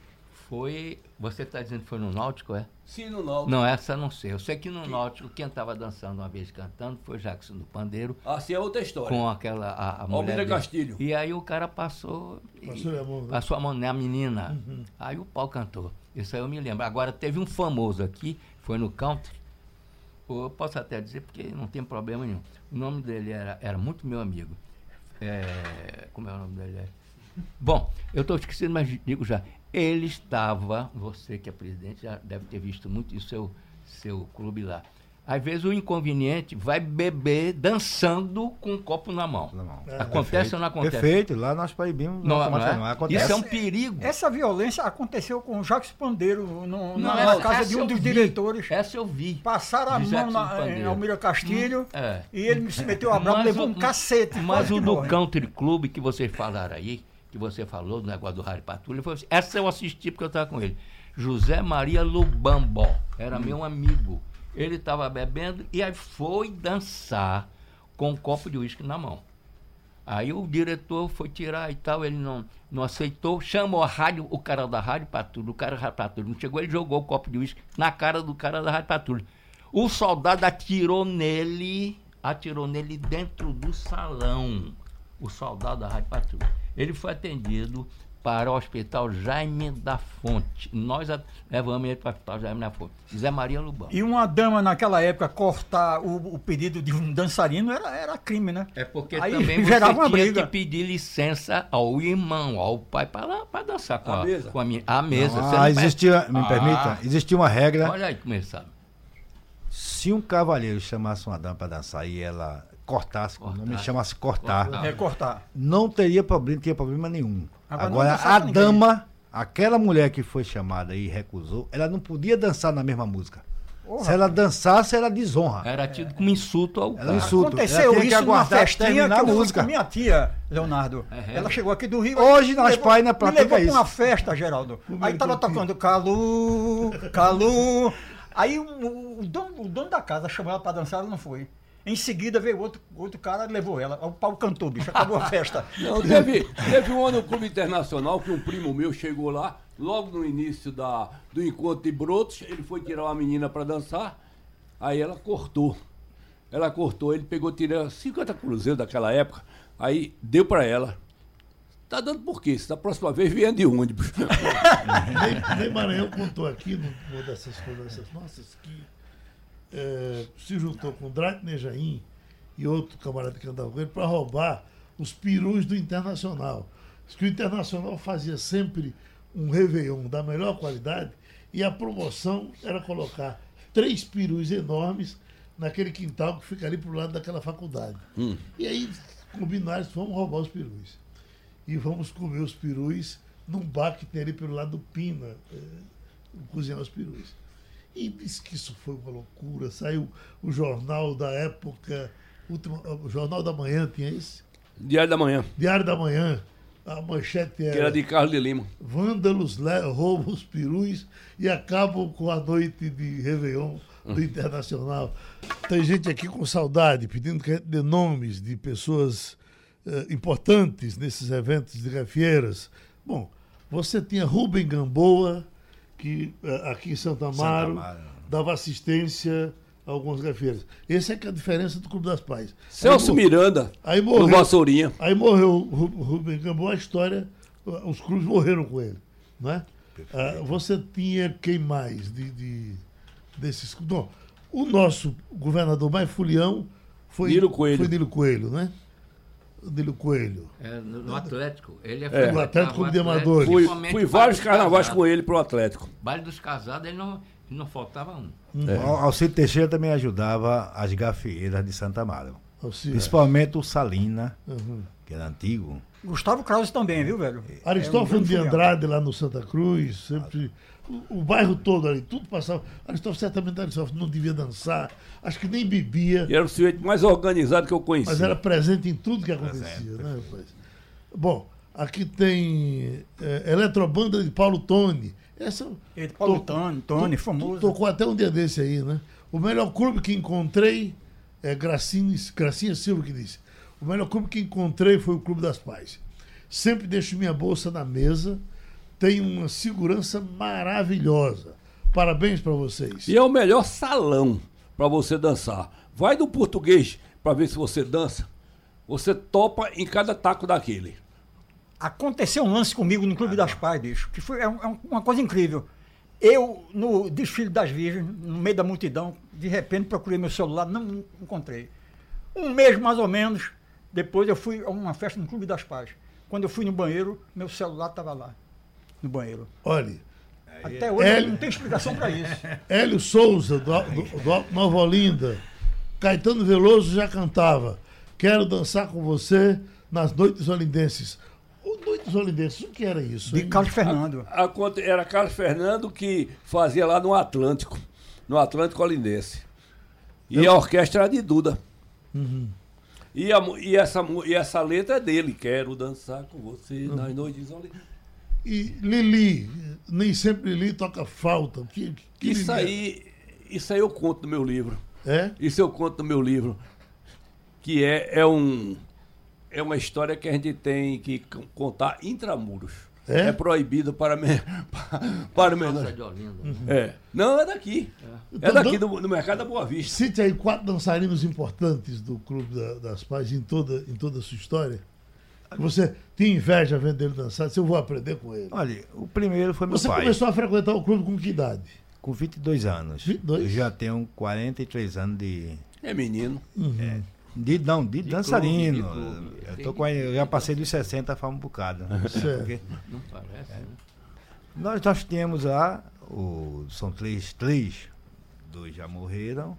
foi. Você está dizendo que foi no Náutico, é? Sim, no Náutico. Não, essa não sei. Eu sei que no que... Náutico, quem estava dançando uma vez cantando foi Jackson do Pandeiro. Ah, sim, é outra história. Com aquela. A, a mulher Castilho. E aí o cara passou. Passou a mão, né? Passou a mão na menina. Uhum. Aí o pau cantou. Isso aí eu me lembro. Agora teve um famoso aqui, foi no country. Eu posso até dizer porque não tem problema nenhum. O nome dele era, era muito meu amigo. É, como é o nome dele? Bom, eu estou esquecendo, mas digo já. Ele estava, você que é presidente já deve ter visto muito isso, seu, seu clube lá. Às vezes o inconveniente vai beber dançando com um copo na mão. Na mão. É, acontece perfeito. ou não acontece? Perfeito, lá nós proibimos. Não, não, é? não acontece. Isso é um perigo. Essa violência aconteceu com o Jacques Pandeiro no, não, na, essa, casa de um dos vi. diretores. Essa eu vi. Passaram a mão na, em Almira Castilho hum, é. e ele se meteu a brava e levou um cacete. Mas o do Country Club que vocês falaram aí, que você falou, do negócio do Harry Patrulha, foi assim, essa eu assisti porque eu estava com ele. José Maria Lubambó, era hum. meu amigo. Ele estava bebendo e aí foi dançar com um copo de uísque na mão. Aí o diretor foi tirar e tal, ele não, não aceitou, chamou a rádio, o cara da Rádio Patrulha, o cara Patrulha, não chegou, ele jogou o copo de uísque na cara do cara da Rádio Patrulha. O soldado atirou nele, atirou nele dentro do salão, o soldado da Rádio Patrulha. Ele foi atendido para o Hospital Jaime da Fonte. Nós levamos ele para o Hospital Jaime da Fonte. Zé Maria Lubão. E uma dama naquela época cortar o, o pedido de um dançarino era, era crime, né? É porque Aí também você tinha briga. que pedir licença ao irmão, ao pai, para, para dançar com a, a mesa. Com a, minha, a mesa. Não, ah, existia, me ah. permita, existia uma regra. Olha aí começar. Se um cavalheiro chamasse uma dama para dançar e ela cortasse, cortar. o nome chama-se cortar. É cortar. Não teria problema, não tinha problema nenhum. Agora, Agora a dama, aquela mulher que foi chamada e recusou, ela não podia dançar na mesma música. Se ela dançasse, era desonra. Era tido como insulto ao cara. Insulto. Aconteceu isso que numa festinha que eu música. minha tia, Leonardo. É, ela chegou aqui do Rio. Hoje nós pais na praia. Me levou pra uma festa, Geraldo. Aí tava tocando Calu, Calu. Aí o, o, dono, o dono da casa chamou ela pra dançar, ela não foi. Em seguida veio outro, outro cara e levou ela. O pau cantou, bicho, acabou a festa. Não, teve, teve um ano no Clube Internacional que um primo meu chegou lá, logo no início da, do encontro de brotos, ele foi tirar uma menina para dançar, aí ela cortou. Ela cortou, ele pegou, tirou 50 cruzeiros daquela época, aí deu para ela. Tá dando por quê? Se da próxima vez vier de ônibus. Nem Maranhão contou aqui, numa dessas conversas nossas, que é, se juntou com o Drake Nejaim e outro camarada que andava com ele para roubar os perus do Internacional. Que o Internacional fazia sempre um Réveillon da melhor qualidade e a promoção era colocar três perus enormes naquele quintal que fica ali pro lado daquela faculdade. Hum. E aí combinaram, vamos roubar os perus. E vamos comer os perus num bar que tem ali pelo lado do Pina, é, cozinhar os perus. E disse que isso foi uma loucura. Saiu o jornal da época, último, o Jornal da Manhã tinha esse? Diário da Manhã. Diário da Manhã. A manchete era. Que era de Carlos de Lima. Vândalos roubam os perus e acabam com a noite de Réveillon do Internacional. Tem gente aqui com saudade, pedindo que a gente dê nomes de pessoas eh, importantes nesses eventos de refieiras. Bom, você tinha Rubem Gamboa, que eh, aqui em Santa Amaro, Santa Amaro. dava assistência a algumas refieiras. Essa é que é a diferença do Clube das Pais. Celso aí, Miranda, aí morreu, no Vassourinha. Aí morreu o Rubem Gamboa, a história, os clubes morreram com ele. Não é? Ah, você tinha quem mais de, de desses Não, o nosso governador mais fulião foi Nilo Coelho. Foi Nilo Coelho, né? Nilo Coelho. É, no, no, Atlético. Ele é, é. No Atlético de Amadores. Fui, fui vários carnavais com ele pro Atlético. Baile dos Casados, ele não, não faltava um. É. Alcide Teixeira também ajudava as gafieiras de Santa Amaro. Principalmente o Salina, uhum. que era antigo. Gustavo Krause também, viu, velho? Aristófanes é um de Andrade lá no Santa Cruz, sempre o, o, bairro todo ali, tudo passava. Aristófanes certamente Aristófanes não devia dançar, acho que nem bebia. E era o sujeito mais organizado que eu conhecia. Mas era presente em tudo que acontecia, né, rapaz? Bom, aqui tem é, Eletrobanda de Paulo Tone. Essa, Ele, Paulo tocou, Tone, Tone, to, famoso. Tocou até um dia desse aí, né? O melhor clube que encontrei é Gracinha, Gracinha Silva que disse. O melhor clube que encontrei foi o Clube das Pais. Sempre deixo minha bolsa na mesa tem uma segurança maravilhosa. Parabéns para vocês. E é o melhor salão para você dançar. Vai do português para ver se você dança. Você topa em cada taco daquele. Aconteceu um lance comigo no Clube das Pais, bicho, que foi é, é uma coisa incrível. Eu, no desfile das Virgens, no meio da multidão, de repente procurei meu celular, não encontrei. Um mês mais ou menos, depois eu fui a uma festa no Clube das Pais. Quando eu fui no banheiro, meu celular estava lá no banheiro. Olhe. Até hoje Hélio, não tem explicação para isso. Hélio Souza, do, do, do Nova Olinda. Caetano Veloso já cantava. Quero dançar com você nas noites olindenses. O Noites Olindenses, o que era isso? De Carlos Fernando. A, a, era Carlos Fernando que fazia lá no Atlântico, no Atlântico Olindense. E Eu... a orquestra era de Duda. Uhum. E, a, e, essa, e essa letra é dele. Quero dançar com você uhum. nas noites olindenses. E Lili, nem sempre Lili toca falta. Que, que isso, aí, isso aí eu conto no meu livro. É? Isso eu conto no meu livro. Que é, é, um, é uma história que a gente tem que contar intramuros. É? é proibido para, me, para, menor. Uhum. É. Não, é daqui. É, é daqui do, do, mercado da Boa Vista. Cite aí quatro dançarinos importantes do Clube da, das Pais em toda, em toda a sua história. Você tinha inveja vendo ele dançar? Se eu vou aprender com ele. Olha, o primeiro foi meu Você pai. Você começou a frequentar o clube com que idade? Com 22 anos. 22? Eu já tenho 43 anos de. É menino. Uhum. É, de, não, de, de dançarino. Clube, de clube. Eu, tô com, eu já passei dos 60 faz um bocado. Porque, não parece. É, nós, nós temos lá, o, são três, três, dois já morreram,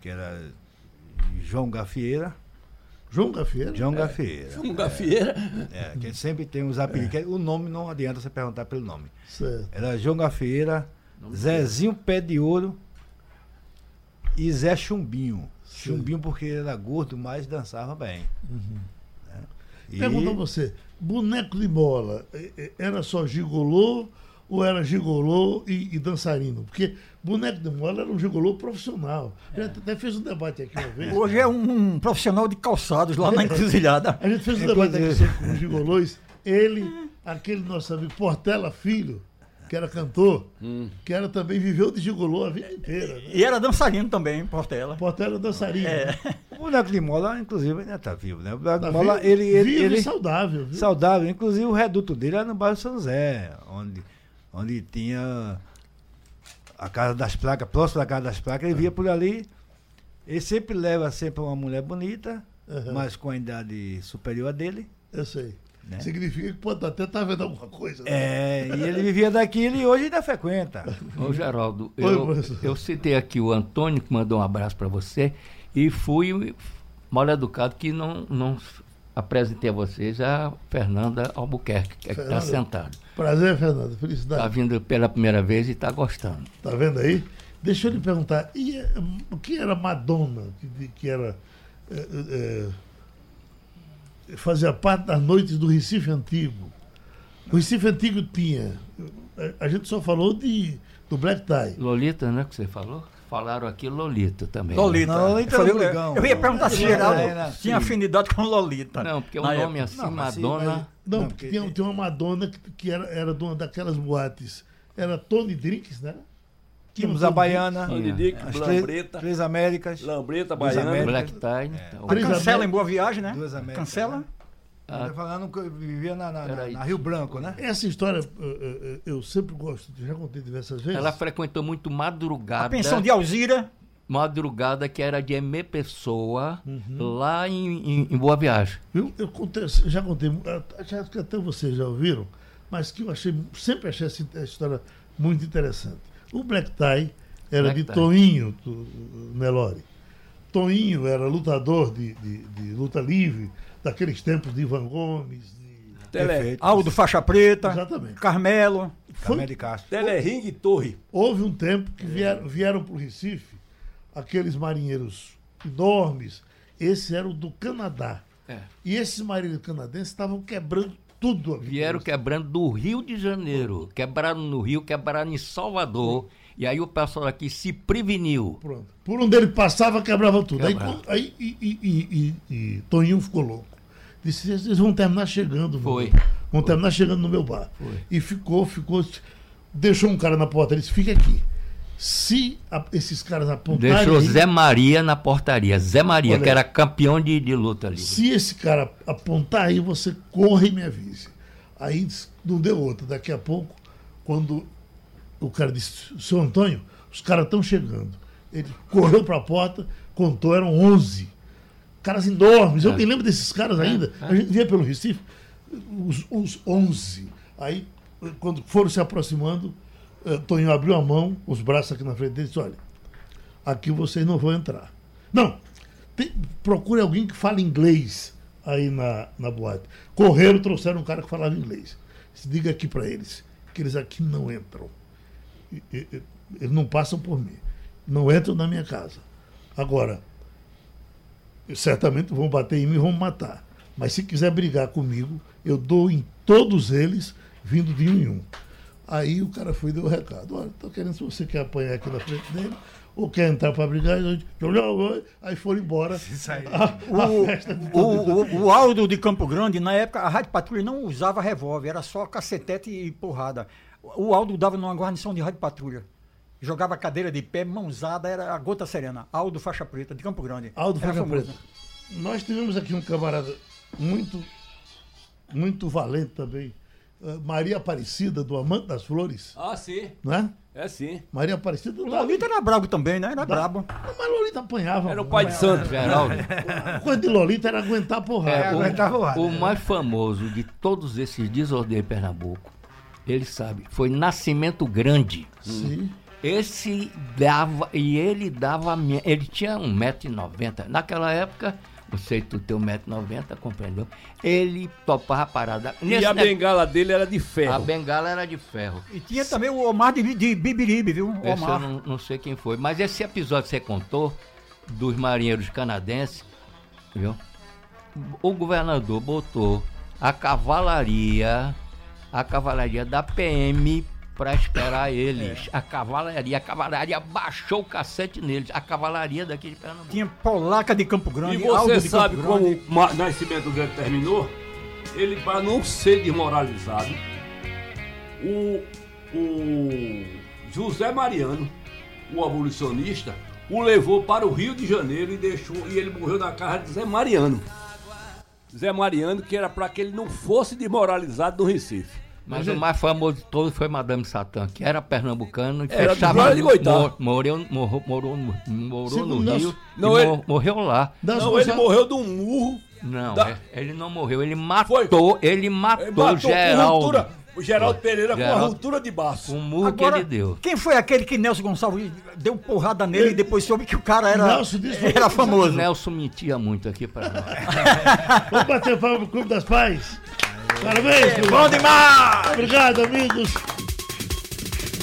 que era João Gafieira João Gafieira? João é. Gafieira. João Gafieira. É, que sempre tem os apelidos. É. O nome não adianta você perguntar pelo nome. Certo. Era João Gafieira, Zezinho Pé de Ouro e Zé Chumbinho. Sim. Chumbinho porque era gordo, mas dançava bem. Uhum. Né? E... Pergunta a você, boneco de bola, era só gigolô ou era gigolô e, e dançarino? Porque boneco de bola era um gigolô profissional. É. até fez um debate aqui uma vez. Hoje é um, um profissional de calçados lá na encruzilhada. a gente fez um debate aqui sobre os gigolôs. Ele, aquele nosso amigo Portela Filho, que era cantor, hum. que era também viveu de gigolô a vida inteira. Né? E era dançarino também, Portela. Portela é dançarino. É. O Boneco de Mola, inclusive, ainda está vivo, né? O Boneco tá de Mola, ele, ele, vivo ele saudável. Viu? Saudável. Inclusive, o reduto dele era no bairro São José, onde, onde tinha a Casa das Placas, próximo da Casa das Placas, ele via por ali. Ele sempre leva sempre uma mulher bonita, uhum. mas com a idade superior a dele. Eu sei. Né? Significa que pode até estar tá vendo alguma coisa. Né? É, e ele vivia daquilo e hoje ainda frequenta. Ô, Geraldo, eu, eu citei aqui o Antônio, que mandou um abraço para você, e fui mal educado que não, não apresentei a vocês a Fernanda Albuquerque, que é está sentada. Prazer, Fernanda. Felicidade. Está vindo pela primeira vez e está gostando. Está vendo aí? Deixa eu lhe perguntar, e, eh, o que era Madonna, que, que era. É, é, fazia parte das noites do Recife Antigo. O Recife Antigo tinha. A gente só falou de, do Black Tie. Lolita, né? Que você falou? Falaram aqui Lolita também. Lolita. Não, Lolita eu, eu, eu ia perguntar se Geraldo é, tinha afinidade com Lolita. Não, porque o um nome assim, não, Madonna. não, não, porque tinha, tinha uma Madonna que, que era, era dona daquelas boates. Era Tony Drinks, né? Tínhamos a Baiana, Tony Drinks, Lambreta. Três Américas. Lambreta, Baiana. Black Tie. É. Então. Cancela em Boa Viagem, né? Duas Américas. Cancela. Ah, tá falando que vivia na, na, na, na, Rio Branco, né? Essa história eu, eu, sempre gosto, já contei diversas vezes. Ela frequentou muito madrugada. A pensão de Alzira. Madrugada, que era de M. Pessoa, uhum. lá em, em, em, Boa Viagem. Eu, eu contei, já contei, acho que até vocês já ouviram, mas que eu achei, sempre achei essa história muito interessante. O Black Tie era Black de Tie. Toinho do, Nelore. Toinho era lutador de, de, de luta livre, daqueles tempos de Ivan Gomes, de Tele... Aldo Faixa Preta, Exatamente. Carmelo, Foi... de Castro. Telering Torre. Houve um tempo que vieram, vieram para o Recife aqueles marinheiros enormes, esse era o do Canadá. É. E esses marinheiros canadenses estavam quebrando tudo. Aqui Vieram quebrando do Rio de Janeiro, quebraram no Rio, quebraram em Salvador. E aí o pessoal aqui se preveniu. Pronto. Por onde ele passava, quebrava tudo. Quebrava. Aí, aí e, e, e, Toninho ficou louco. Disse, eles vão terminar chegando. Foi. Vão terminar chegando no meu bar. Foi. E ficou, ficou. Deixou um cara na porta, ele disse, fica aqui. Se a, esses caras apontarem. Deixou Zé Maria na portaria. Zé Maria, Olha, que era campeão de, de luta ali. Se esse cara apontar aí, você corre e me avise. Aí não deu outra. Daqui a pouco, quando o cara disse, seu Antônio, os caras estão chegando. Ele correu para a porta, contou, eram 11. Caras enormes. Eu é. me lembro desses caras ainda. É. A gente via pelo Recife, os, os 11. Aí, quando foram se aproximando, uh, Toninho abriu a mão, os braços aqui na frente dele e disse: olha, aqui vocês não vão entrar. Não, tem, procure alguém que fale inglês aí na, na boate. Correram, trouxeram um cara que falava inglês. Se diga aqui para eles que eles aqui não entram eles não passam por mim. Não entram na minha casa. Agora, certamente vão bater em mim e vão me matar. Mas se quiser brigar comigo, eu dou em todos eles, vindo de um em um. Aí o cara foi e deu o recado. Olha, estou querendo, se você quer apanhar aqui na frente dele, ou quer entrar para brigar, aí foram embora. A, a o, o, o, o, Aldo de Campo Grande, na época, a Rádio Patrulha não usava revólver, era só cacetete e porrada. O Aldo dava numa guarnição de rádio patrulha. Jogava cadeira de pé, mãozada, era a gota serena. Aldo Faixa Preta, de Campo Grande. Aldo Faixa Preta. Nós tivemos aqui um camarada muito, muito valente também. Uh, Maria Aparecida, do Amante das Flores. Ah, sim. Não é? É sim. Maria Aparecida. Lolita era brabo também, né? Era da... brabo. Mas Lolita apanhava. Era o pai de santo, Geraldo. A coisa de Lolita era aguentar porrada. É, o, aguentar porrada. O mais famoso de todos esses desordens em Pernambuco ele sabe. Foi Nascimento Grande. Sim. Esse dava, e ele dava, ele tinha 1,90m. Naquela época, Não sei, tu tem 1,90m, compreendeu? Ele topava a parada. Nesse e a bengala dele era de ferro. A bengala era de ferro. E tinha também o Omar de, de Bibiribe, viu? O Esse Omar. eu não, não, sei quem foi. Mas esse episódio que você contou, dos marinheiros canadenses, viu? O governador botou a cavalaria, a cavalaria da PM para esperar eles. É. A cavalaria, a cavalaria baixou o cacete neles. A cavalaria daqui de Pernambuco. Tinha polaca de Campo Grande. E você sabe como o Nascimento Grande terminou? Ele, para não ser desmoralizado, o, o José Mariano, o abolicionista, o levou para o Rio de Janeiro e deixou e ele morreu na casa de Zé Mariano. Zé Mariano, que era para que ele não fosse desmoralizado no Recife. Mas o mais famoso de todos foi Madame Satã, que era pernambucano e era fechava ali, mor, morreu, morou, morou, morou no Rio não, ele, morreu lá. Não, ele morreu de um murro. Não, da... ele não morreu, ele matou, foi. ele matou, ele matou Geraldo. O Geraldo Pereira Geraldo, com a ruptura de baço. Um murro Agora, que ele deu. Quem foi aquele que Nelson Gonçalves deu porrada nele ele, e depois soube que o cara era, Nelson era famoso? Nelson mentia muito aqui para nós. Vamos bater palma pro Clube das Pais. Parabéns, é, bom demais! Obrigado, amigos.